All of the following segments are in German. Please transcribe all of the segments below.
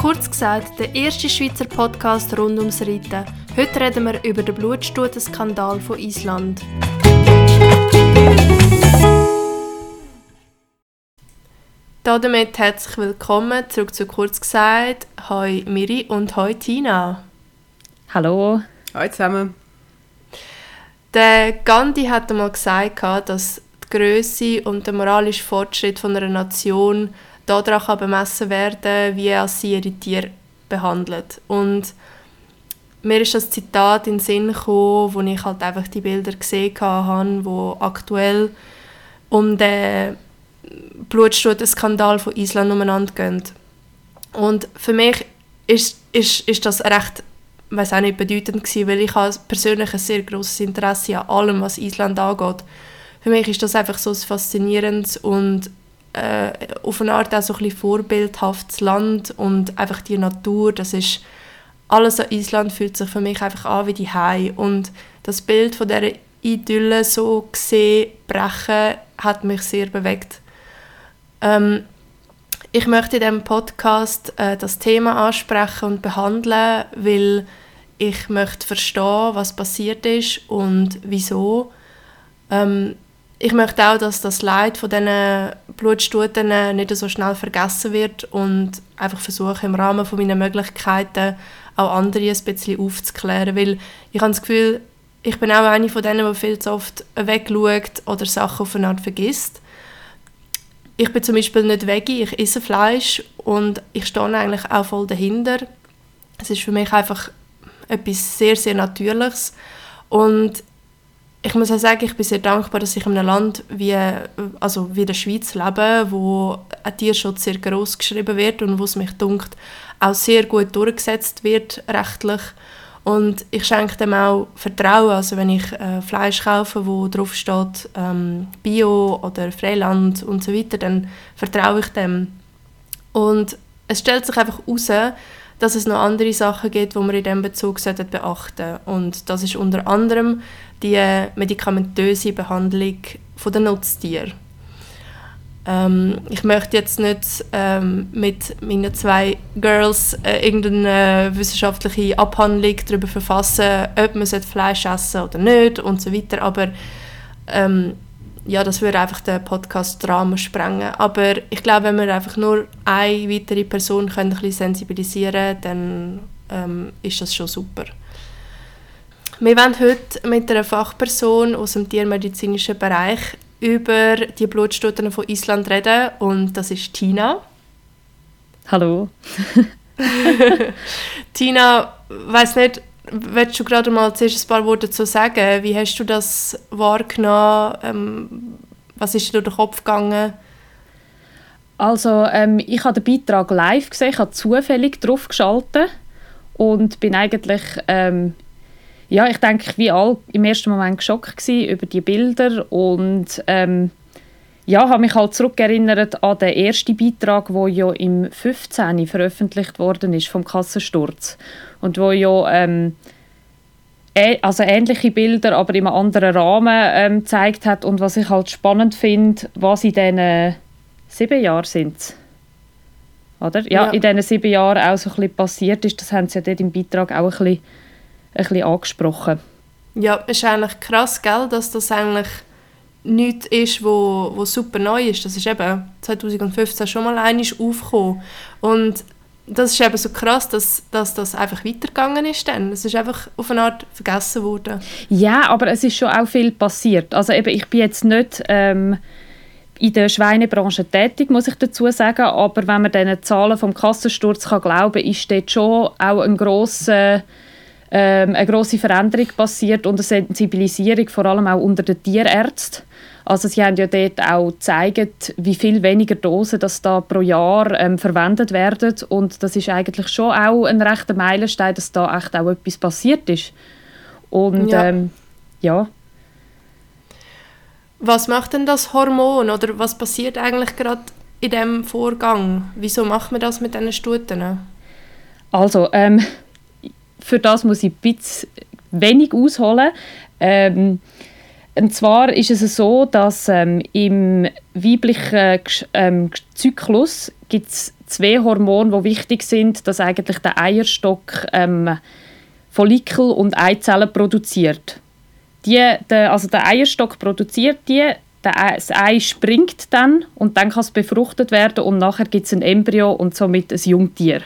Kurz gesagt, der erste Schweizer Podcast rund ums Reiten. Heute reden wir über den Blutstutenskandal von Island. Damit herzlich willkommen zurück zu Kurz gesagt. Hoi Miri und hoi Tina. Hallo. Hallo zusammen. Der Gandhi hat einmal gesagt, dass Größe und der moralische Fortschritt von einer Nation daran bemessen werden wie sie ihre Tiere behandelt. Und mir ist das Zitat in den Sinn gekommen, wo ich halt einfach die Bilder gesehen habe, wo aktuell um den Blutstutenskandal von Island umeinander gehen. Und für mich ist, ist, ist das recht weiß auch nicht bedeutend gewesen, weil ich persönlich ein sehr großes Interesse an allem, was Island angeht. Für mich ist das einfach so ein faszinierendes und äh, auf eine Art auch so ein bisschen vorbildhaftes Land und einfach die Natur, das ist alles an Island fühlt sich für mich einfach an wie die Hai und das Bild von der Idylle so gesehen brechen hat mich sehr bewegt. Ähm, ich möchte in diesem Podcast äh, das Thema ansprechen und behandeln, weil ich möchte verstehen, was passiert ist und wieso. Ähm, ich möchte auch, dass das Leid von diesen Blutstuten nicht so schnell vergessen wird und einfach versuche im Rahmen meiner Möglichkeiten auch andere ein bisschen aufzuklären, weil ich habe das Gefühl, ich bin auch eine von denen, die viel zu oft wegschaut oder Sachen auf eine Art vergisst. Ich bin zum Beispiel nicht Veggie, ich esse Fleisch und ich stehe eigentlich auch voll dahinter. Es ist für mich einfach etwas sehr, sehr Natürliches und ich muss auch sagen, ich bin sehr dankbar, dass ich in einem Land wie, also wie der Schweiz lebe, wo ein Tierschutz sehr groß geschrieben wird und wo es mich dunkt auch sehr gut durchgesetzt wird rechtlich und ich schenke dem auch Vertrauen. Also wenn ich äh, Fleisch kaufe, wo drauf steht ähm, Bio oder Freiland und so weiter, dann vertraue ich dem. Und es stellt sich einfach heraus, dass es noch andere Sachen gibt, die man in diesem Bezug beachten sollte. Und das ist unter anderem die medikamentöse Behandlung der Nutztiere. Ähm, ich möchte jetzt nicht ähm, mit meinen zwei Girls äh, irgendeine wissenschaftliche Abhandlung darüber verfassen, ob man Fleisch essen oder nicht und so weiter, aber ähm, ja, das würde einfach den Podcast-Rahmen sprengen. Aber ich glaube, wenn wir einfach nur eine weitere Person können ein bisschen sensibilisieren können, dann ähm, ist das schon super. Wir wollen heute mit einer Fachperson aus dem tiermedizinischen Bereich über die Blutstudien von Island reden und das ist Tina. Hallo. Tina, weiß nicht, willst du gerade mal zuerst ein paar Worte dazu sagen? Wie hast du das wahrgenommen? Ähm, was ist dir durch den Kopf gegangen? Also ähm, ich habe den Beitrag live gesehen, ich habe zufällig drauf geschaltet und bin eigentlich ähm, ja, ich denke, wie all im ersten Moment geschockt über die Bilder und ähm, ja, habe mich halt zurückerinnert an den ersten Beitrag, der ja im 15. veröffentlicht worden ist vom Kassensturz und wo ja ähm, also ähnliche Bilder, aber in einem anderen Rahmen ähm, gezeigt hat und was ich halt spannend finde, was in diesen sieben Jahren sind oder? Ja, ja, in diesen sieben Jahren auch so ein bisschen passiert ist, das haben sie ja dort im Beitrag auch ein bisschen ein bisschen angesprochen. Ja, es ist eigentlich krass, gell, dass das eigentlich nichts ist, wo, wo super neu ist. Das ist eben 2015 schon mal einmal aufgekommen. Und das ist eben so krass, dass, dass das einfach weitergegangen ist dann. Es ist einfach auf eine Art vergessen worden. Ja, aber es ist schon auch viel passiert. Also eben, ich bin jetzt nicht ähm, in der Schweinebranche tätig, muss ich dazu sagen, aber wenn man diesen Zahlen vom Kassensturz kann glauben ist dort schon auch ein grosser ähm, eine große Veränderung passiert und eine Sensibilisierung, vor allem auch unter den Tierärzten. Also sie haben ja dort auch gezeigt, wie viel weniger Dosen das da pro Jahr ähm, verwendet werden und das ist eigentlich schon auch ein rechter Meilenstein, dass da echt auch etwas passiert ist. Und ja. Ähm, ja. Was macht denn das Hormon oder was passiert eigentlich gerade in dem Vorgang? Wieso macht man das mit diesen Stuten? Also, ähm, für das muss ich ein bisschen wenig ausholen. Ähm, Und zwar ist es so, dass ähm, im weiblichen ähm, Zyklus gibt es zwei Hormone, die wichtig sind, dass eigentlich der Eierstock ähm, Follikel und Eizellen produziert. Die, der, also der Eierstock produziert die, das Ei springt dann und dann kann es befruchtet werden und nachher gibt es ein Embryo und somit ein Jungtier.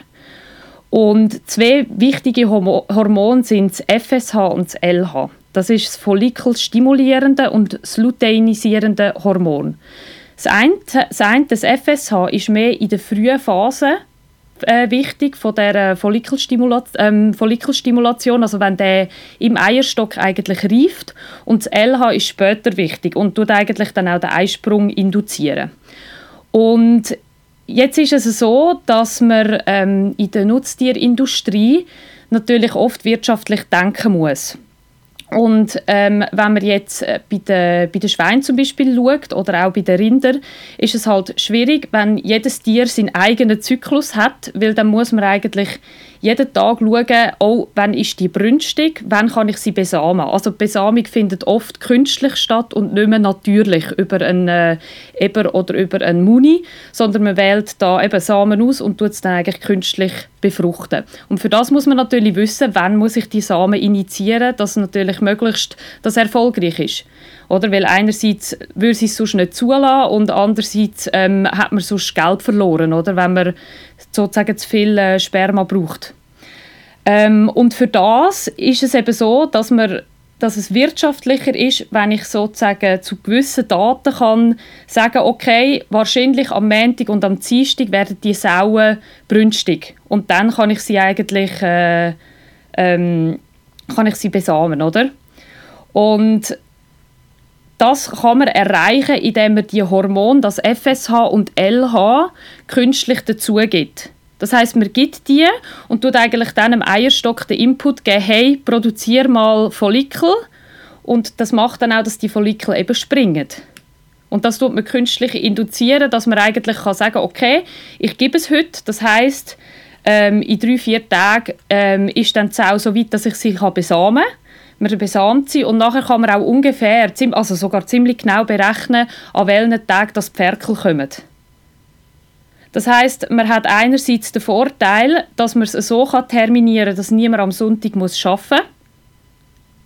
Und zwei wichtige Hormone sind das FSH und das LH. Das ist das follikelstimulierende und das luteinisierende Hormon. Das eine, das, eine, das FSH ist mehr in der frühen Phase äh, wichtig von der Follikelstimula ähm, Follikelstimulation, also wenn der im Eierstock eigentlich reift und das LH ist später wichtig und tut eigentlich dann auch den Eisprung induzieren. Und jetzt ist es so, dass man ähm, in der Nutztierindustrie natürlich oft wirtschaftlich denken muss. Und ähm, wenn man jetzt äh, bei den, bei den Schweinen zum Beispiel schaut oder auch bei den Rindern, ist es halt schwierig, wenn jedes Tier seinen eigenen Zyklus hat, weil dann muss man eigentlich jeden Tag schauen, oh, wann ist die brünstig, wann kann ich sie besamen. Also die Besamung findet oft künstlich statt und nicht mehr natürlich über einen äh, Eber oder über einen Muni, sondern man wählt da eben Samen aus und tut es dann eigentlich künstlich befruchten. Und für das muss man natürlich wissen, wann muss ich die Samen initiieren, dass natürlich möglichst das erfolgreich ist. Oder? Weil einerseits würde sie es sonst nicht zulassen und andererseits ähm, hat man sonst Geld verloren, oder? wenn man sozusagen zu viel äh, Sperma braucht. Ähm, und für das ist es eben so, dass man dass es wirtschaftlicher ist, wenn ich sozusagen zu gewissen Daten kann sagen, okay, wahrscheinlich am Montag und am Dienstag werden die Sauen brünstig und dann kann ich sie eigentlich äh, ähm, kann ich sie besamen, oder? Und das kann man erreichen, indem man die Hormone, das FSH und LH, künstlich dazugibt. Das heißt, man gibt die und tut eigentlich dann im Eierstock den Input geben, hey, produziere mal Follikel. Und das macht dann auch, dass die Follikel eben springen. Und das tut man künstlich induzieren, dass man eigentlich kann sagen okay, ich gebe es heute. Das heißt, ähm, in drei, vier Tagen ähm, ist dann die Sau so weit, dass ich sie besamen kann man besamt sie und nachher kann man auch ungefähr, also sogar ziemlich genau berechnen, an welchen Tagen das Ferkel kommt. Das heißt, man hat einerseits den Vorteil, dass man es so terminieren kann, dass niemand am Sonntag muss arbeiten muss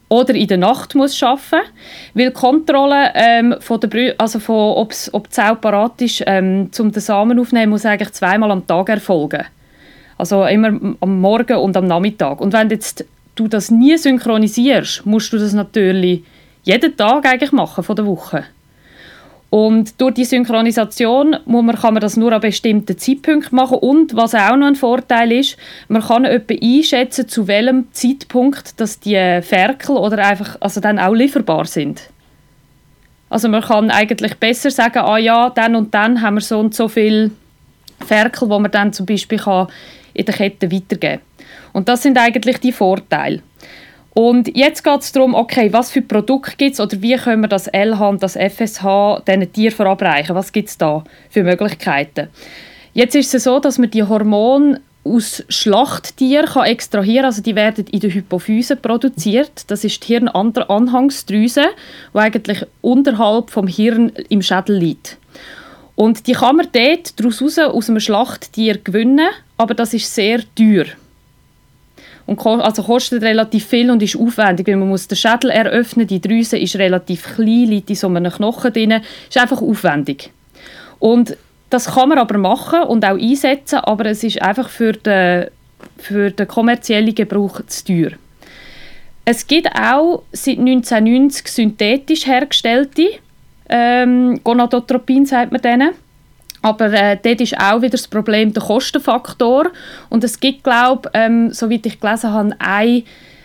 oder in der Nacht muss arbeiten weil die Kontrolle ähm, von der Brü also von, ob's, ob die Sau parat ist, ähm, zum den Samen aufnehmen, muss eigentlich zweimal am Tag erfolgen. Also immer am Morgen und am Nachmittag. Und wenn jetzt du das nie synchronisierst, musst du das natürlich jeden Tag eigentlich machen von der Woche. Und durch die Synchronisation muss man, kann man das nur an bestimmten Zeitpunkten machen. Und was auch noch ein Vorteil ist, man kann etwa einschätzen, zu welchem Zeitpunkt dass die Ferkel oder einfach also dann auch lieferbar sind. Also man kann eigentlich besser sagen, ah ja, dann und dann haben wir so und so viele Ferkel, wo man dann zum Beispiel kann in der Kette weitergeben kann. Und das sind eigentlich die Vorteile. Und jetzt geht es darum, okay, was für Produkte gibt es oder wie können wir das LH und das FSH diesen Tieren verabreichen? Was gibt es da für Möglichkeiten? Jetzt ist es so, dass man die Hormone aus Schlachttieren kann extrahieren also die werden in der Hypophyse produziert. Das ist die Hirnanhangsdrüse, die eigentlich unterhalb vom Hirn im Schädel liegt. Und die kann man dort daraus aus einem Schlachttier gewinnen, aber das ist sehr teuer und also kostet relativ viel und ist aufwendig, weil man muss den Schädel eröffnen, die Drüse ist relativ klein, liegt in so einem Knochen drin, ist einfach aufwendig. Und das kann man aber machen und auch einsetzen, aber es ist einfach für den, für den kommerziellen Gebrauch zu teuer. Es gibt auch seit 1990 synthetisch hergestellte ähm, Gonadotropin, sagt man denen. Aber äh, dort ist auch wieder das Problem der Kostenfaktor. Und es gibt, glaube ähm, soweit ich gelesen habe, eine,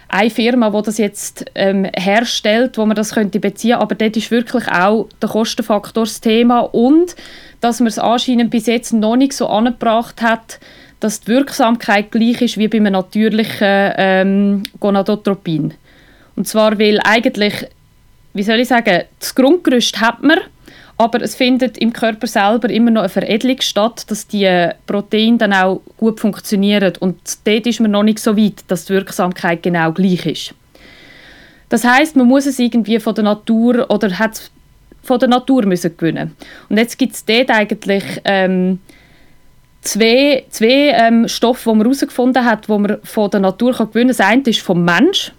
eine Firma, die das jetzt ähm, herstellt, wo man das könnte beziehen Aber dort ist wirklich auch der Kostenfaktor das Thema. Und dass man es anscheinend bis jetzt noch nicht so angebracht hat, dass die Wirksamkeit gleich ist wie bei einem natürlichen ähm, Gonadotropin. Und zwar, weil eigentlich, wie soll ich sagen, das Grundgerüst hat man, aber es findet im Körper selber immer noch eine Veredelung statt, dass die Proteine dann auch gut funktionieren und dort ist man noch nicht so weit, dass die Wirksamkeit genau gleich ist. Das heißt, man muss es irgendwie von der Natur oder hat es von der Natur müssen gewinnen. Und jetzt gibt es dort eigentlich ähm, zwei, zwei ähm, Stoffe, die man herausgefunden hat, die man von der Natur kann gewinnen kann. Das eine ist vom Mensch.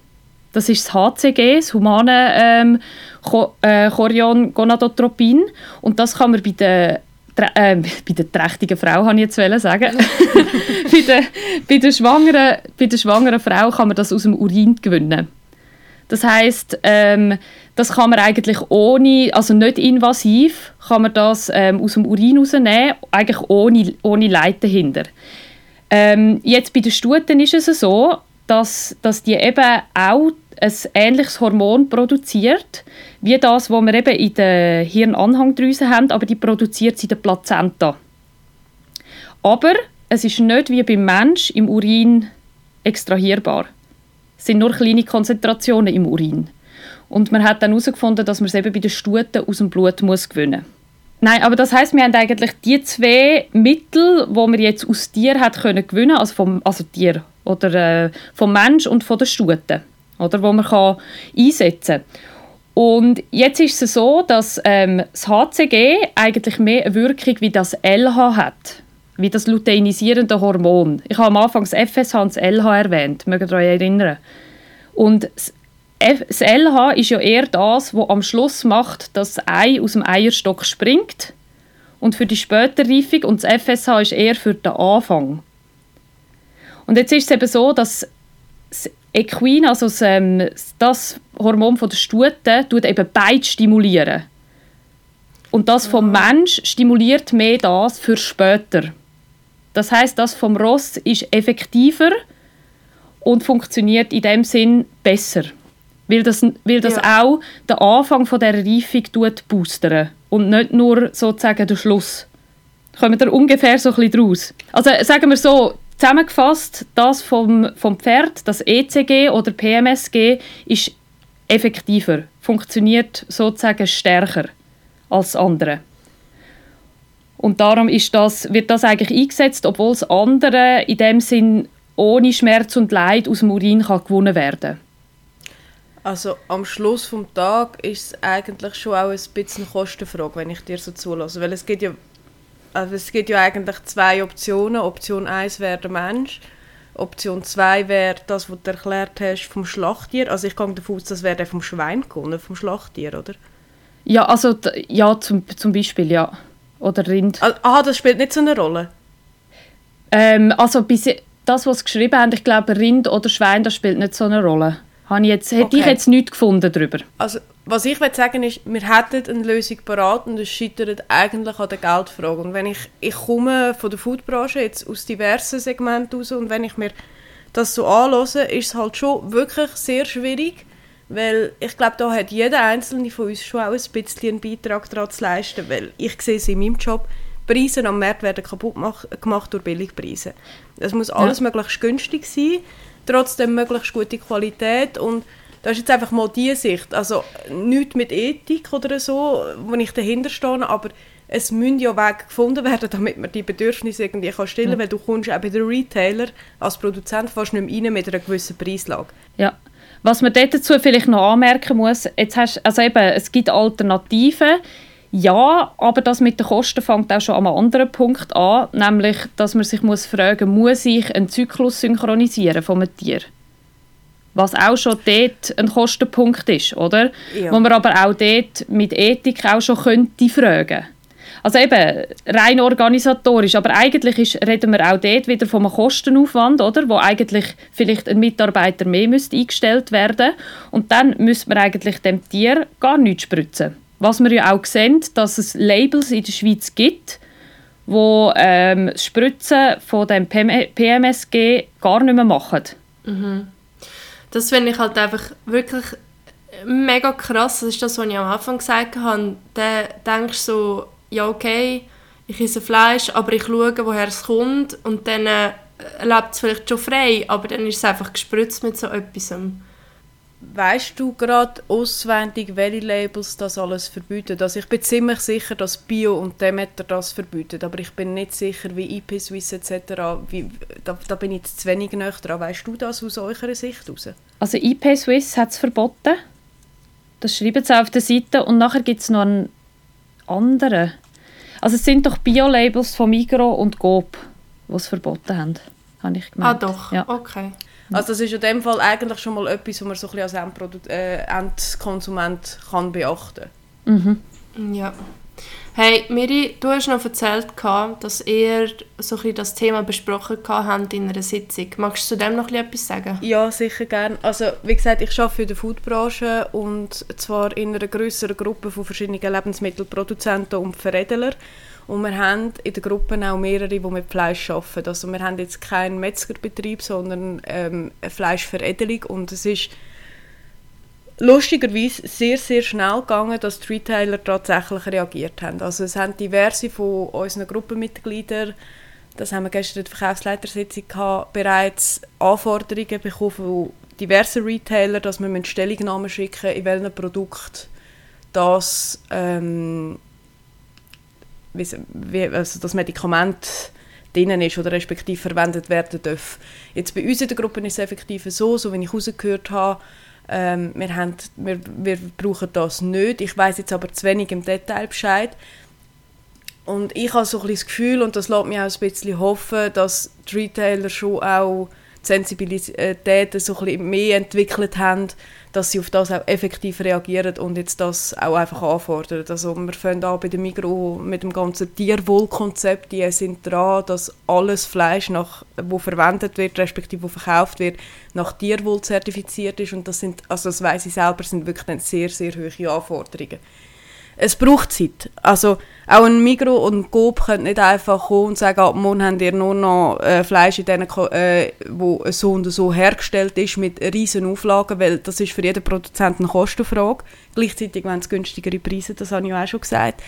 Das ist das HCG, das humane ähm, äh, Chorion Gonadotropin. Und das kann man bei den äh, bei der trächtigen Frau, habe ich jetzt sagen. bei, der, bei, der schwangeren, bei der schwangeren Frau kann man das aus dem Urin gewinnen. Das heißt, ähm, das kann man eigentlich ohne, also nicht invasiv, kann man das ähm, aus dem Urin rausnehmen, eigentlich ohne, ohne Leid dahinter. Ähm, jetzt bei den Stuten ist es so, dass, dass die eben auch ein ähnliches Hormon produziert, wie das, was wir eben in der Hirnanhangdrüse haben, aber die produziert sie in der Plazenta. Aber es ist nicht wie beim Mensch im Urin extrahierbar. Es sind nur kleine Konzentrationen im Urin. Und man hat dann herausgefunden, dass man es eben bei den Stuten aus dem Blut muss gewinnen muss. Nein, aber das heißt, wir haben eigentlich die zwei Mittel, wo wir jetzt aus Tier hat können also vom also Tier oder äh, vom Mensch und von der Stute, oder wo man kann einsetzen. Und jetzt ist es so, dass ähm, das HCG eigentlich mehr Wirkung wie das LH hat, wie das luteinisierende Hormon. Ich habe am Anfang das FSH und das LH erwähnt, mögt ihr euch erinnern? Und das LH ist ja eher das, was am Schluss macht, dass das Ei aus dem Eierstock springt und für die spätere Reifung und das FSH ist eher für den Anfang. Und jetzt ist es eben so, dass das Equin, also das, ähm, das Hormon von der Stute, tut eben beide stimulieren. Und das vom ah. Mensch stimuliert mehr das für später. Das heißt, das vom Ross ist effektiver und funktioniert in dem Sinn besser. Weil das, weil das ja. auch den Anfang von der Reifung tut boostern und nicht nur sozusagen den Schluss. Kommen wir ungefähr so ein bisschen draus. Also sagen wir so, zusammengefasst, das vom, vom Pferd, das ECG oder PMSG, ist effektiver, funktioniert sozusagen stärker als andere. Und darum ist das, wird das eigentlich eingesetzt, obwohl das andere in dem Sinn ohne Schmerz und Leid aus dem Urin kann gewonnen werden also am Schluss des Tages ist es eigentlich schon auch ein bisschen eine Kostenfrage, wenn ich dir so zulasse. Weil es gibt ja, also es gibt ja eigentlich zwei Optionen. Option 1 wäre der Mensch. Option 2 wäre das, was du erklärt hast, vom Schlachttier. Also ich gehe davon aus, das wäre der vom Schwein gewonnen, vom Schlachttier, oder? Ja, also ja, zum, zum Beispiel, ja. Oder Rind. Ah, aha, das spielt nicht so eine Rolle? Ähm, also bis, das, was sie geschrieben haben, ich glaube Rind oder Schwein, das spielt nicht so eine Rolle. Habe ich jetzt, hätte okay. ich jetzt nichts gefunden darüber. Also, was ich will sagen ist, wir hätten eine Lösung parat und es scheitert eigentlich an der Geldfrage. Und wenn ich, ich komme von der Foodbranche jetzt aus diversen Segmenten raus und wenn ich mir das so anhöre, ist es halt schon wirklich sehr schwierig, weil ich glaube, da hat jeder Einzelne von uns schon auch ein bisschen einen Beitrag daran zu leisten, weil ich sehe es in meinem Job, Preise am Markt werden kaputt gemacht durch Billigpreise. Es muss alles ja. möglichst günstig sein trotzdem möglichst gute Qualität und das ist jetzt einfach mal die Sicht. Also nichts mit Ethik oder so, wo ich dahinter stehe, aber es müssen ja Wege gefunden werden, damit man die Bedürfnisse irgendwie kann stillen kann, ja. weil du kommst auch bei den Retailer als Produzent fast nicht mehr rein mit einer gewissen Preislage. Ja. Was man dazu vielleicht noch anmerken muss, jetzt hast, also eben, es gibt Alternativen, ja, aber das mit den Kosten fängt auch schon an einem anderen Punkt an, nämlich, dass man sich muss fragen muss, ich einen Zyklus synchronisieren von einem Tier? Was auch schon dort ein Kostenpunkt ist, oder? Ja. Wo man aber auch dort mit Ethik auch schon könnte fragen also eben rein organisatorisch, aber eigentlich ist, reden wir auch dort wieder vom Kostenaufwand, oder? Wo eigentlich vielleicht ein Mitarbeiter mehr müsste eingestellt werden und dann müsste man eigentlich dem Tier gar nichts spritzen. Was wir ja auch sehen, dass es Labels in der Schweiz gibt, wo ähm, das Spritzen von dem PMSG gar nicht mehr machen. Mhm. Das finde ich halt einfach wirklich mega krass. Das ist das, was ich am Anfang gesagt habe. Dann denkst du so, ja okay, ich esse Fleisch, aber ich schaue, woher es kommt und dann äh, lebt es vielleicht schon frei, aber dann ist es einfach gespritzt mit so etwas. Weißt du gerade auswendig, welche Labels das alles verbieten? Also ich bin ziemlich sicher, dass Bio und Demeter das verbieten, aber ich bin nicht sicher, wie IP Swiss etc. Wie, da, da bin ich jetzt zu wenig näher dran. Weißt du das aus eurer Sicht heraus? Also IP Swiss hat es verboten. Das schreiben sie auf der Seite und nachher gibt es noch einen anderen. Also es sind doch Bio-Labels von Migro und Coop, die es verboten haben, habe ich gemeint. Ah doch, Ja. okay. Also das ist in dem Fall eigentlich schon mal etwas, was man so ein bisschen als Endprodu- äh, Endkonsument kann beachten Mhm. Ja. Hey, Miri, du hast noch erzählt, dass ihr so ein das Thema besprochen habt in einer Sitzung. Magst du zu dem noch etwas sagen? Ja, sicher gern. Also wie gesagt, ich arbeite in der Foodbranche und zwar in einer größeren Gruppe von verschiedenen Lebensmittelproduzenten und Veredeler. Und wir haben in der Gruppe auch mehrere, die mit Fleisch arbeiten. Also wir haben jetzt keinen Metzgerbetrieb, sondern ähm, eine Fleischveredelung und es ist lustigerweise sehr, sehr schnell gegangen, dass die Retailer tatsächlich reagiert haben. Also es haben diverse von unseren Gruppenmitgliedern, das haben wir gestern in der Verkaufsleitersitzung gehabt, bereits Anforderungen bekommen von diversen Retailern, dass wir Stellungnahmen schicken in welchem Produkt das, ähm, wie, also das Medikament drin ist oder respektive verwendet werden darf. Jetzt bei uns in der Gruppe ist es effektiv so, so wie ich rausgehört habe, ähm, wir, haben, wir, wir brauchen das nicht. Ich weiß jetzt aber zu wenig im Detail Bescheid. Und ich habe so ein das Gefühl, und das lässt mich auch ein bisschen hoffen, dass die Retailer schon auch die Sensibilität so ein mehr entwickelt haben, dass sie auf das auch effektiv reagieren und jetzt das auch einfach anfordern. Also wir fangen an bei der Migro mit dem ganzen Tierwohlkonzept, die sind dran, dass alles Fleisch, nach, wo verwendet wird, respektive wo verkauft wird, nach Tierwohl zertifiziert ist und das sind, also das weiss ich selber, sind wirklich dann sehr, sehr hohe Anforderungen. Es braucht Zeit. Also auch ein Migro und ein Coop können nicht einfach kommen und sagen, ab morgen habt ihr nur noch äh, Fleisch, in denen, äh, wo so und so hergestellt ist, mit riesen Auflagen, weil das ist für jeden Produzenten eine Kostenfrage. Gleichzeitig wollen sie günstigere Preise, das habe ich auch schon gesagt.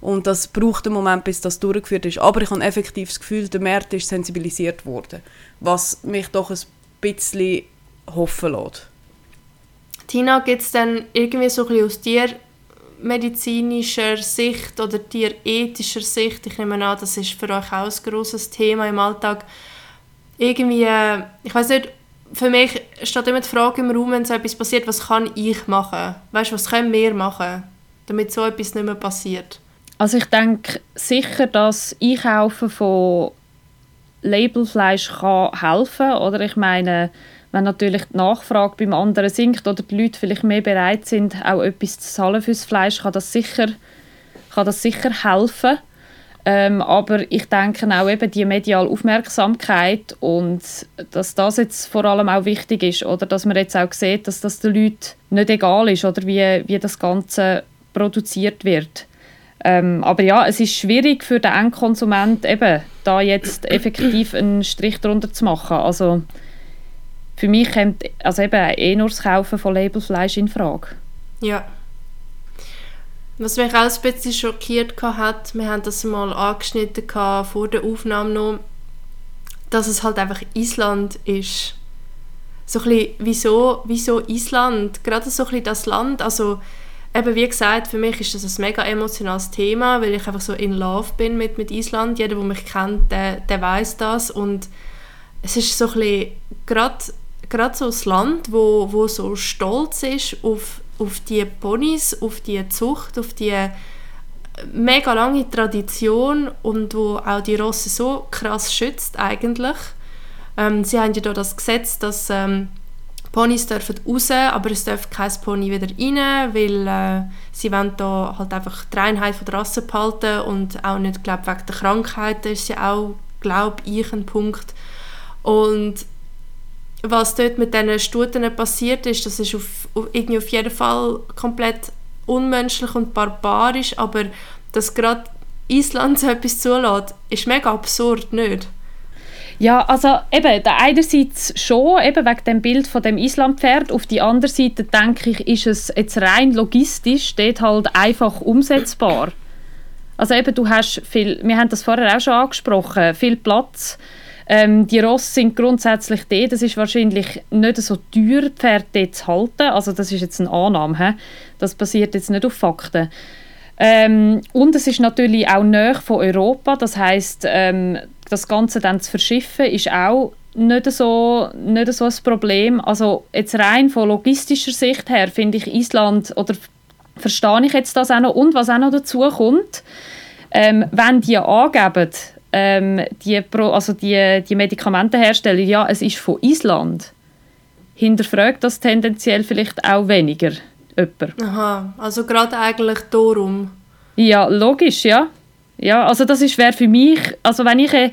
Und das braucht einen Moment, bis das durchgeführt ist. Aber ich habe effektiv das Gefühl, der Markt ist sensibilisiert worden, was mich doch ein bisschen hoffen lässt. Tina, gibt es dann irgendwie so ein bisschen aus tiermedizinischer Sicht oder tierethischer Sicht, ich nehme an, das ist für euch auch ein grosses Thema im Alltag, irgendwie, äh, ich weiß nicht, für mich steht immer die Frage im Raum, wenn so etwas passiert, was kann ich machen? Weißt du, was können wir machen, damit so etwas nicht mehr passiert? Also ich denke sicher, dass Einkaufen von Labelfleisch kann helfen oder ich meine, wenn natürlich die Nachfrage beim anderen sinkt oder die Leute vielleicht mehr bereit sind, auch etwas zu zahlen fürs Fleisch, kann das sicher, kann das sicher helfen. Ähm, aber ich denke auch eben die mediale Aufmerksamkeit und dass das jetzt vor allem auch wichtig ist oder dass man jetzt auch sieht, dass das den Leuten nicht egal ist oder wie, wie das Ganze produziert wird. Ähm, aber ja, es ist schwierig für den Endkonsument eben da jetzt effektiv einen Strich drunter zu machen. Also für mich kommt also eben eh nur das Kaufen von Labelfleisch in Frage. Ja. Was mich auch ein bisschen schockiert hat, wir haben das mal angeschnitten vor der Aufnahme noch, dass es halt einfach Island ist. So ein bisschen, wieso, wieso Island? Gerade so ein bisschen das Land, also eben wie gesagt, für mich ist das ein mega emotionales Thema, weil ich einfach so in Love bin mit, mit Island. Jeder, der mich kennt, der, der weiß das und es ist so ein bisschen, gerade, gerade so ein Land, wo, wo so stolz ist auf, auf die Ponys, auf die Zucht, auf die mega lange Tradition und wo auch die Rosse so krass schützt eigentlich. Ähm, sie haben ja da das Gesetz, dass ähm, Ponys dürfen raus, aber es darf kein Pony wieder rein, weil äh, sie wollen da halt einfach die Reinheit von der Rasse behalten und auch nicht, glaube wegen der Krankheiten ist ja auch, glaube ich, ein Punkt. Und was dort mit diesen Stuten passiert ist, das ist auf, auf, irgendwie auf jeden Fall komplett unmenschlich und barbarisch, aber dass gerade Island so etwas zulässt, ist mega absurd, nicht? Ja, also eben, einerseits schon, eben wegen dem Bild von dem Islampferd, auf die andere Seite denke ich, ist es jetzt rein logistisch dort halt einfach umsetzbar. Also eben, du hast viel, wir haben das vorher auch schon angesprochen, viel Platz, Ähm, die Rosse sind grundsätzlich dort. Es ist wahrscheinlich nicht so teuer, Pferde zu halten. Also das ist jetzt eine Annahme. He? Das basiert jetzt nicht auf Fakten. Ähm, und es ist natürlich auch näher von Europa. Das heißt, ähm, das Ganze dann zu verschiffen ist auch nicht so, nicht so ein Problem. Also jetzt rein von logistischer Sicht her finde ich Island, oder verstehe ich jetzt das auch noch, und was auch noch dazu kommt, ähm, wenn die angeben, ähm, die, also die, die Medikamentenhersteller, ja, es ist von Island, hinterfragt das tendenziell vielleicht auch weniger jemand. Aha, also gerade eigentlich darum. Ja, logisch, ja. Ja, also das wäre für mich, also wenn ich, äh,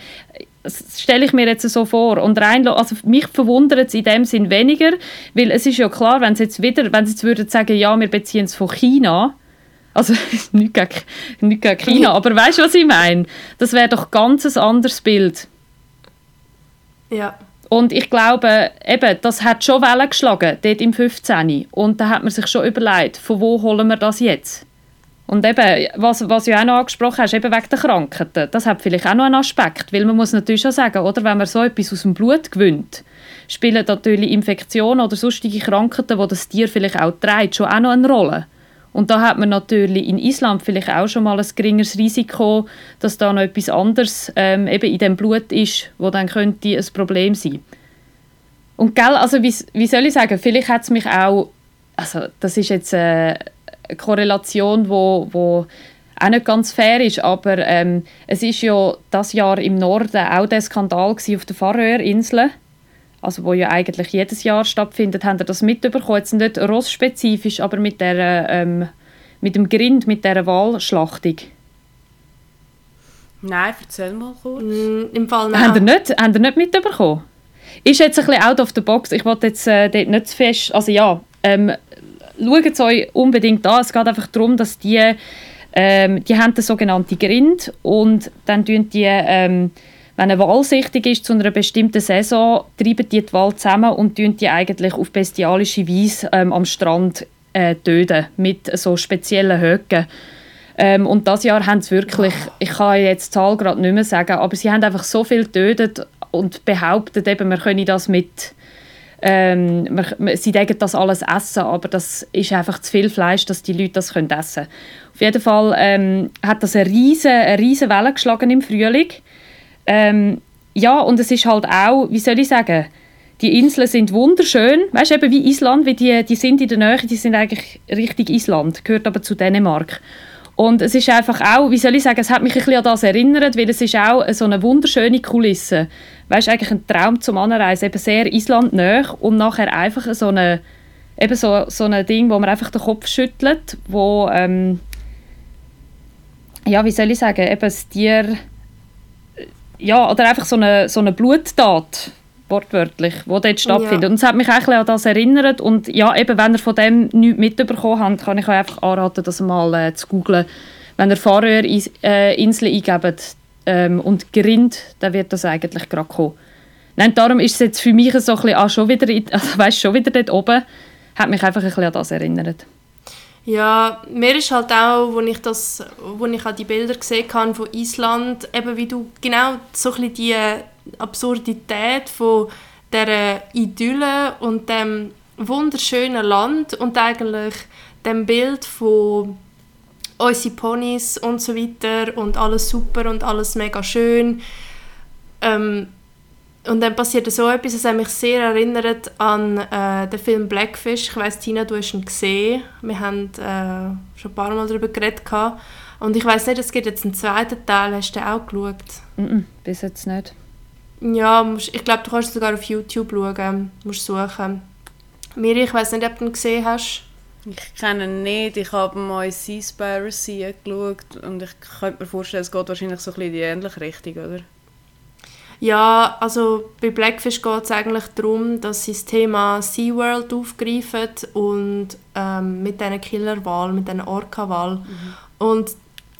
stelle ich mir jetzt so vor und rein, also mich verwundert es in dem Sinn weniger, weil es ist ja klar, wenn sie jetzt wieder, wenn sie jetzt würden sagen, ja, wir beziehen es von China, also nicht gegen, nicht gegen China, aber weißt du, was ich meine? Das wäre doch ganz ein anderes Bild. Ja. Und ich glaube, eben, das hat schon Wellen geschlagen, dort im 15. Und da hat man sich schon überlegt, von wo holen wir das jetzt? Und eben, was, was du auch noch angesprochen hast, eben wegen der Krankheiten, das hat vielleicht auch noch einen Aspekt, weil man muss natürlich schon sagen, oder, wenn man so etwas aus dem Blut gewinnt, spielen natürlich Infektionen oder sonstige Krankheiten, die das Tier vielleicht auch trägt, schon auch noch eine Rolle. Und da hat man natürlich in Island vielleicht auch schon mal ein geringeres Risiko, dass da noch etwas anderes ähm, eben in dem Blut ist, wo dann könnte ein Problem sein. Und gell, also wie, wie soll ich sagen, vielleicht hat es mich auch, also das ist jetzt äh, eine Korrelation, wo, wo auch nicht ganz fair ist, aber ähm, es ist ja das Jahr im Norden auch der Skandal auf den Färöerinseln also wo ja eigentlich jedes Jahr stattfindet, haben ihr das mitbekommen? Jetzt nicht rossspezifisch, aber mit, der, ähm, mit dem Grind, mit dieser Wahlschlachtung. Nein, erzähl mal kurz. Mm, Im Fall nein. Haben ihr nicht, ihr nicht mitbekommen? Ist jetzt ein bisschen out of the box. Ich wollte jetzt äh, dort nicht zu fest... Also ja, ähm, schaut es euch unbedingt an. Es geht einfach darum, dass die... Ähm, die haben den sogenannten Grind und dann tun die... Ähm, wenn eine Wahl sichtig ist zu einer bestimmten Saison, treiben die die Wahl zusammen und töten die eigentlich auf bestialische Weise ähm, am Strand äh, töten, mit so speziellen Höcken. Ähm, und das Jahr haben sie wirklich, ich kann jetzt die Zahl gerade nicht mehr sagen, aber sie haben einfach so viel getötet und behauptet eben, wir können das mit ähm, sie denken das alles essen, aber das ist einfach zu viel Fleisch, dass die Leute das können essen. Auf jeden Fall ähm, hat das eine riesige, eine riesige Welle geschlagen im Frühling. Ähm, ja, und es ist halt auch, wie soll ich sagen, die Inseln sind wunderschön, weißt du, eben wie Island, wie die, die sind in der Nähe, die sind eigentlich richtig Island, gehört aber zu Dänemark. Und es ist einfach auch, wie soll ich sagen, es hat mich ein bisschen an das erinnert, weil es ist auch so eine wunderschöne Kulisse. Weißt du, eigentlich ein Traum zum Anreisen, eben sehr Island näher und nachher einfach so eine, eben so, so ein Ding, wo man einfach den Kopf schüttelt, wo, ähm, ja, wie soll ich sagen, eben das Tier ja, oder einfach so eine, so eine Bluttat, wortwörtlich, die dort stattfindet. Ja. Und es hat mich auch an das erinnert. Und ja, eben, wenn ihr von dem nichts mitbekommen habt, kann ich euch einfach anraten, das mal äh, zu googlen. Wenn ihr Färöerinseln äh, eingebt ähm, und Grind, dann wird das eigentlich gerade kommen. Nein, darum ist es jetzt für mich so ein bisschen, ah, schon wieder, also, weißt, schon wieder dort oben, hat mich einfach ein bisschen an das erinnert. Ja, mir ist halt auch, als ich, das, als ich auch die Bilder gesehen habe von Island, eben wie du genau so ein die Absurdität von dieser Idylle und dem wunderschönen Land und eigentlich dem Bild von unsere Ponys und so weiter und alles super und alles mega schön. Ähm, und dann passiert so etwas, das mich sehr erinnert an äh, den Film Blackfish. Ich weiss, Tina, du hast ihn gesehen. Wir haben äh, schon ein paar Mal darüber geredet. Und ich weiß nicht, es gibt jetzt einen zweiten Teil. Hast du den auch geschaut? Mm, -mm bis jetzt nicht. Ja, musst, ich glaube, du kannst sogar auf YouTube schauen. Du musst suchen. Miri, ich weiß nicht, ob du ihn gesehen hast. Ich kenne ihn nicht. Ich habe mal Seaspiracy geschaut und ich könnte mir vorstellen, es geht wahrscheinlich so ein bisschen in die ähnliche Richtung, oder? Ja, also bei Blackfish geht es eigentlich darum, dass sie das Thema SeaWorld aufgreifen und ähm, mit diesen Killerwahl, mit diesen Orca-Wahl. Mhm. Und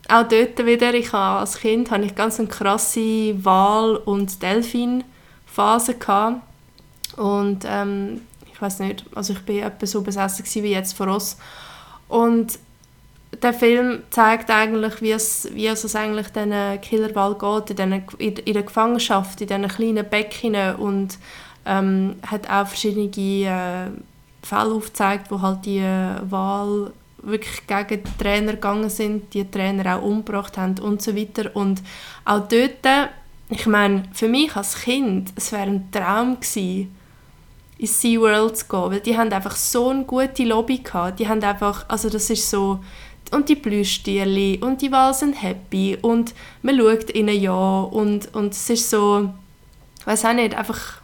auch dort wieder, ich habe, als Kind hatte ich ganz eine krasse Wal- und Delfin-Phase. Und ähm, ich weiß nicht, also ich bin etwa so besessen wie jetzt von uns. Und der Film zeigt eigentlich, wie es, wie es eigentlich diesen Killerwall geht, in, den, in, in der Gefangenschaft, in diesen kleinen Becken und ähm, hat auch verschiedene äh, Fälle aufgezeigt, wo halt die äh, Wahl wirklich gegen die Trainer gegangen sind, die Trainer auch umgebracht haben und so weiter. Und auch dort, ich meine, für mich als Kind, es wäre ein Traum gewesen, in SeaWorld zu gehen, weil die haben einfach so eine gute Lobby gehabt. Die haben einfach, also das ist so, und die Plüschtierli und die Wale sind happy und man schaut ihnen ja und, und es ist so, ich weiß auch nicht, einfach,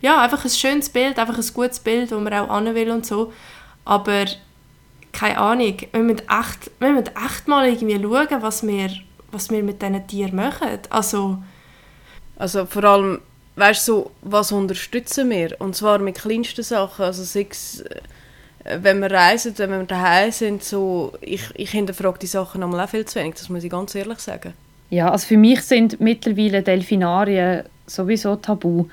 ja, einfach ein schönes Bild, einfach ein gutes Bild, wo man auch an will und so, aber keine Ahnung, wir müssen echt, wir müssen echt mal irgendwie schauen, was wir, was wir mit diesen Tieren machen, also also vor allem, weißt du, so, was unterstützen wir? Und zwar mit kleinsten Sachen, also sechs wenn wir reisen, wenn wir daheim sind, so, ich, ich hinterfrage die Sachen auch viel zu wenig, das muss ich ganz ehrlich sagen. Ja, also für mich sind mittlerweile Delfinarien sowieso tabu.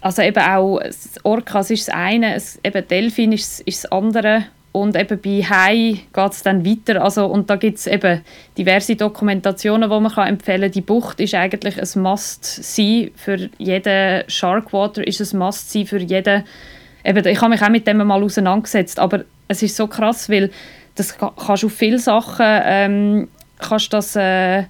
Also eben auch Orcas ist das eine, eben Delfin ist, ist das andere und eben bei Hai geht es dann weiter. Also, und da gibt es eben diverse Dokumentationen, die man kann empfehlen kann. Die Bucht ist eigentlich ein Must-See für jeden Sharkwater, ist ein Must-See für jeden eben, ich habe mich auch mit dem mal auseinandergesetzt, aber es ist so krass, weil das kannst du auf viele Sachen ähm, kannst das, äh,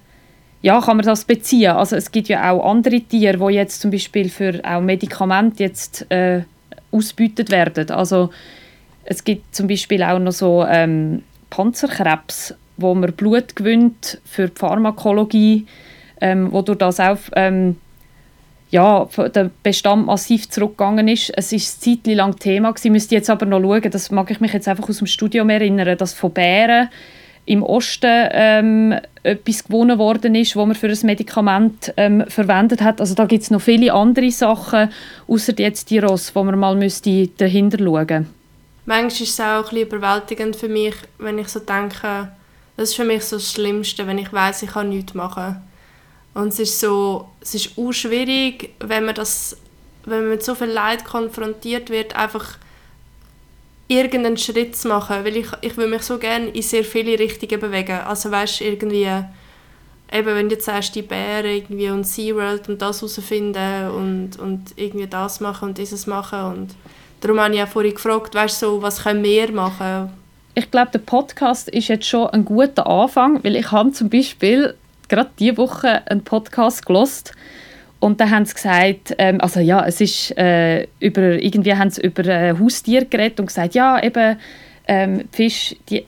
ja, kann man das beziehen. Also es gibt ja auch andere Tiere, die jetzt zum Beispiel für auch Medikamente jetzt äh, ausgebeutet werden. Also es gibt zum Beispiel auch noch so ähm, Panzerkrebs, wo man Blut gewinnt für die Pharmakologie, ähm, wo durch das auch ähm, ja, der Bestand massiv zurückgegangen ist. Es ist ein Zeit lang Thema gewesen, müsste jetzt aber noch schauen, das mag ich mich jetzt einfach aus dem Studium erinnern, dass von Bären im Osten ähm, etwas gewonnen worden ist, wo man für ein Medikament ähm, verwendet hat. Also da gibt es noch viele andere Sachen, außer jetzt die Ross, wo man mal müsste dahinter schauen Manchmal ist es auch ein bisschen überwältigend für mich, wenn ich so denke, das ist für mich so das Schlimmste, wenn ich weiß, ich kann nichts machen und es ist so, es ist auch schwierig, wenn man das, wenn man mit so viel Leid konfrontiert wird, einfach irgendeinen Schritt zu machen, weil ich, ich will mich so gerne in sehr viele Richtungen bewegen. Also weißt irgendwie, eben wenn du jetzt sagst, die Bären irgendwie und SeaWorld und das herausfinden und, und irgendwie das machen und dieses machen und darum habe ich auch vorhin gefragt, weißt so, was können wir machen? Ich glaube, der Podcast ist jetzt schon ein guter Anfang, weil ich habe zum Beispiel gerade diese Woche einen Podcast gelost und da haben sie gesagt, ähm, also ja, es ist äh, über, irgendwie haben sie über äh, Haustiere geredet und gesagt, ja, eben, ähm, Fisch, die,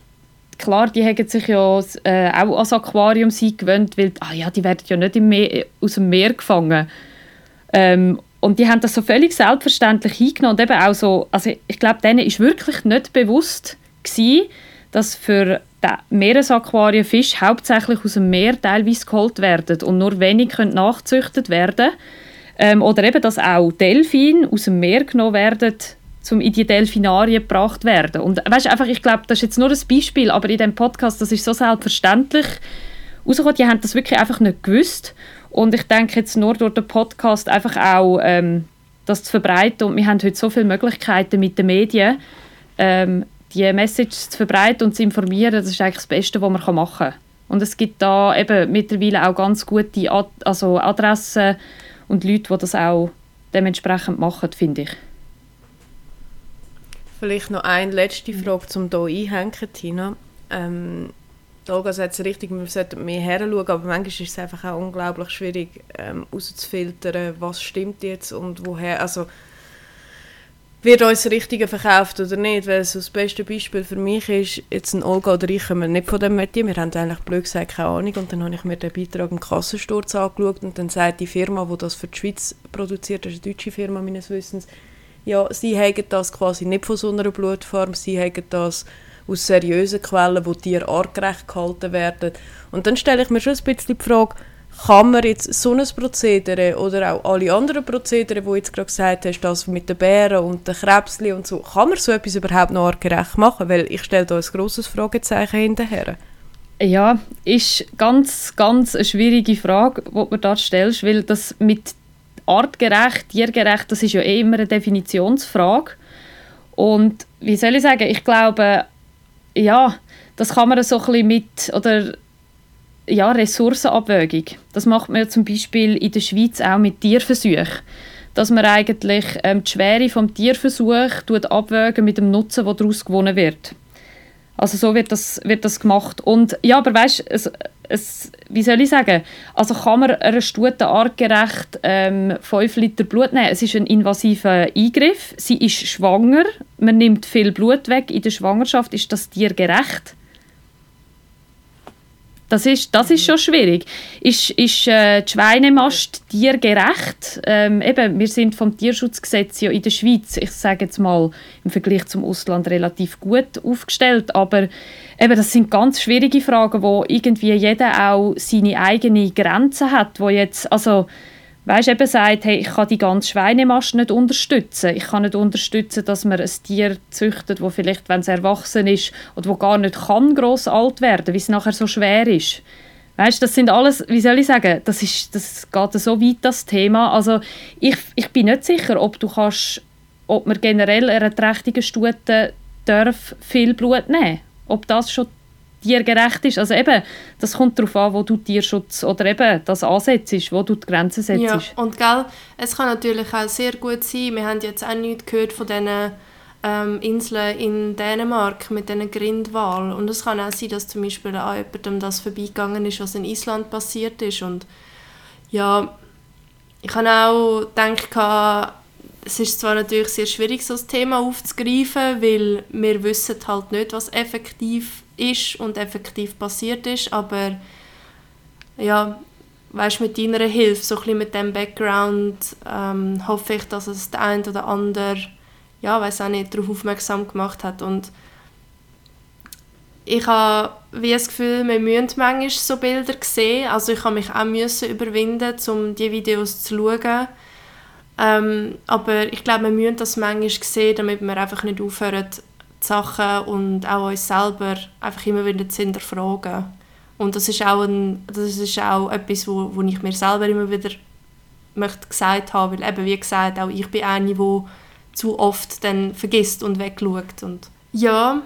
klar, die haben sich ja äh, auch ans Aquarium gewöhnt, weil, ah ja, die werden ja nicht im Meer, aus dem Meer gefangen. Ähm, und die haben das so völlig selbstverständlich hingenommen und eben auch so, also ich glaube, denen ist wirklich nicht bewusst gewesen, dass für Meeresaquarien Fische hauptsächlich aus dem Meer teilweise geholt werden und nur wenig können nachzüchtet werden. Ähm, oder eben, dass auch Delfine aus dem Meer genommen werden, um in die Delfinarien gebracht werden. Und weißt, einfach, ich glaube, das ist jetzt nur ein Beispiel, aber in dem Podcast, das ist so selbstverständlich rausgekommen, die haben das wirklich einfach nicht gewusst. Und ich denke jetzt nur durch den Podcast einfach auch, ähm, das zu verbreiten. Und wir haben heute so viele Möglichkeiten mit den Medien, ähm, die Message zu verbreiten und zu informieren, das ist eigentlich das Beste, was man machen kann. Und es gibt da eben mittlerweile auch ganz gute Ad also Adressen und Leute, die das auch dementsprechend machen, finde ich. Vielleicht noch eine letzte Frage, um hier einhängen, Tina. Ähm, Olga sagt es richtig, wir sollten mehr heranschauen, aber manchmal ist es einfach auch unglaublich schwierig ähm, herauszufiltern, was stimmt jetzt und woher. Also, wird uns das Richtige verkauft oder nicht. Weil so das beste Beispiel für mich ist, jetzt ein Olga oder ich kommen nicht von dem Metier, wir haben eigentlich blöd gesagt keine Ahnung und dann habe ich mir den Beitrag im Kassensturz angeschaut und dann sagt die Firma, die das für die Schweiz produziert, das ist eine deutsche Firma meines Wissens, ja, sie haben das quasi nicht von so einer Blutform, sie haben das aus seriösen Quellen, wo Tiere artgerecht gehalten werden. Und dann stelle ich mir schon ein bisschen die Frage, kann man jetzt so ein Prozedere oder auch alle anderen Prozedere, die jetzt gerade gesagt hast, das mit den Bären und den Krebsli und so, kann man so etwas überhaupt noch artgerecht machen? Weil ich stelle da ein grosses Fragezeichen hinterher. Ja, ist ganz, ganz eine schwierige Frage, die du da stellst, weil das mit artgerecht, tiergerecht, das ist ja eh immer eine Definitionsfrage. Und wie soll ich sagen, ich glaube, ja, das kann man so ein bisschen mit, oder ja, Ressourcenabwägung. Das macht man ja zum Beispiel in der Schweiz auch mit Tierversuchen. Dass man eigentlich ähm, die Schwere vom Tierversuch abwägen mit dem Nutzen, der daraus gewonnen wird. Also so wird das, wird das gemacht. Und ja, aber weißt es, es, wie soll ich sagen? Also kann man einer Stute artgerecht ähm, 5 Liter Blut nehmen? Es ist ein invasiver Eingriff. Sie ist schwanger. Man nimmt viel Blut weg in der Schwangerschaft. Ist das Tier gerecht? Das ist, das ist schon schwierig. Ist, ist äh, die Schweinemast tiergerecht? Ähm, eben, wir sind vom Tierschutzgesetz ja in der Schweiz, ich sage jetzt mal im Vergleich zum Ausland relativ gut aufgestellt, aber eben, das sind ganz schwierige Fragen, wo irgendwie jeder auch seine eigenen Grenzen hat, wo jetzt, also weißt, eben sagt, hey, ich kann die ganze Schweinemast nicht unterstützen. Ich kann nicht unterstützen, dass man ein Tier züchtet, wo vielleicht, wenn es erwachsen ist, oder wo gar nicht kann gross alt werden, weil es nachher so schwer ist. Weißt, das sind alles, wie soll ich sagen, das, ist, das geht so weit, das Thema. Also ich, ich bin nicht sicher, ob du kannst, ob man generell einer trächtigen Stute darf viel Blut nehmen Ob das schon tiergerecht ist. Also eben, das kommt darauf an, wo du Tierschutz oder eben das ansetzt, wo du die Grenzen setzt. Ja, und gell, es kann natürlich auch sehr gut sein, wir haben jetzt auch nichts gehört von diesen ähm, Inseln in Dänemark mit diesen Grindwal und es kann auch sein, dass zum Beispiel auch jemandem das vorbeigegangen ist, was in Island passiert ist und ja, ich habe auch gedacht, es ist zwar natürlich sehr schwierig, so ein Thema aufzugreifen, weil wir wissen halt nicht, was effektiv ist und effektiv passiert ist, aber ja, weißt, mit deiner Hilfe, so ein mit dem Background, ähm, hoffe ich, dass es der eine oder andere, ja, weiß auch nicht, darauf aufmerksam gemacht hat. Und ich habe wie das Gefühl, wir müssen manchmal so Bilder sehen, also ich habe mich auch müssen überwinden, um diese Videos zu schauen, ähm, aber ich glaube, wir müssen das manchmal sehen, damit wir einfach nicht aufhören, Sachen und auch uns selber einfach immer wieder zu hinterfragen. Und das ist auch, ein, das ist auch etwas, wo, wo ich mir selber immer wieder möchte gesagt haben, weil eben, wie gesagt, auch ich bin eine, die zu oft dann vergisst und wegschaut. Und ja,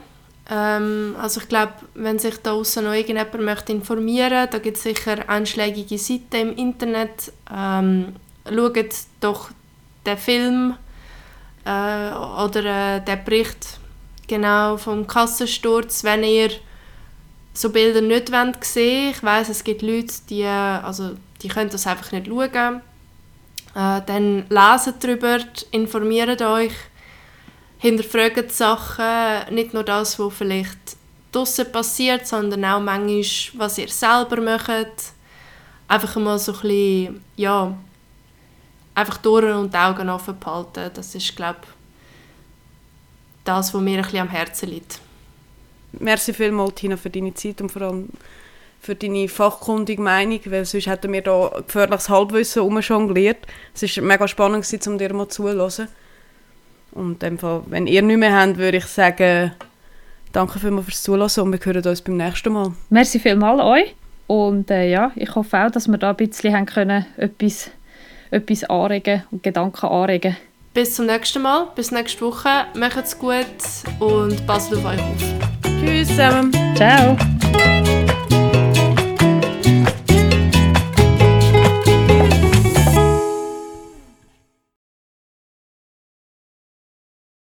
ähm, also ich glaube, wenn sich da draußen noch irgendjemand möchte informieren da gibt es sicher einschlägige Seiten im Internet. Ähm, schaut doch den Film äh, oder äh, den Bericht Genau, vom Kassensturz, wenn ihr so Bilder nicht wollt sehen Ich weiß, es gibt Leute, die, also, die können das einfach nicht schauen. Äh, dann leset darüber, informiert euch, hinterfragt Sachen, nicht nur das, was vielleicht draussen passiert, sondern auch manchmal, was ihr selber macht. Einfach mal so ein bisschen, ja, einfach Ohren und Augen offen behalten. Das ist, glaube ich, das, was mir ein bisschen am Herzen liegt. Merci vielmals, Tina, für deine Zeit und vor allem für deine fachkundige Meinung, weil sonst hätten wir da gefährliches Halbwissen umjongliert. Es war mega spannend, um dir mal zuzuhören. Und in Fall, wenn ihr nicht mehr habt, würde ich sagen, danke vielmals fürs Zuhören und wir hören uns beim nächsten Mal. Merci vielmals euch und äh, ja, ich hoffe auch, dass wir da ein bisschen haben können, etwas, etwas anregen und Gedanken anregen bis zum nächsten Mal, bis nächste Woche. Macht's gut und passt auf euch auf. Tschüss zusammen. Ciao.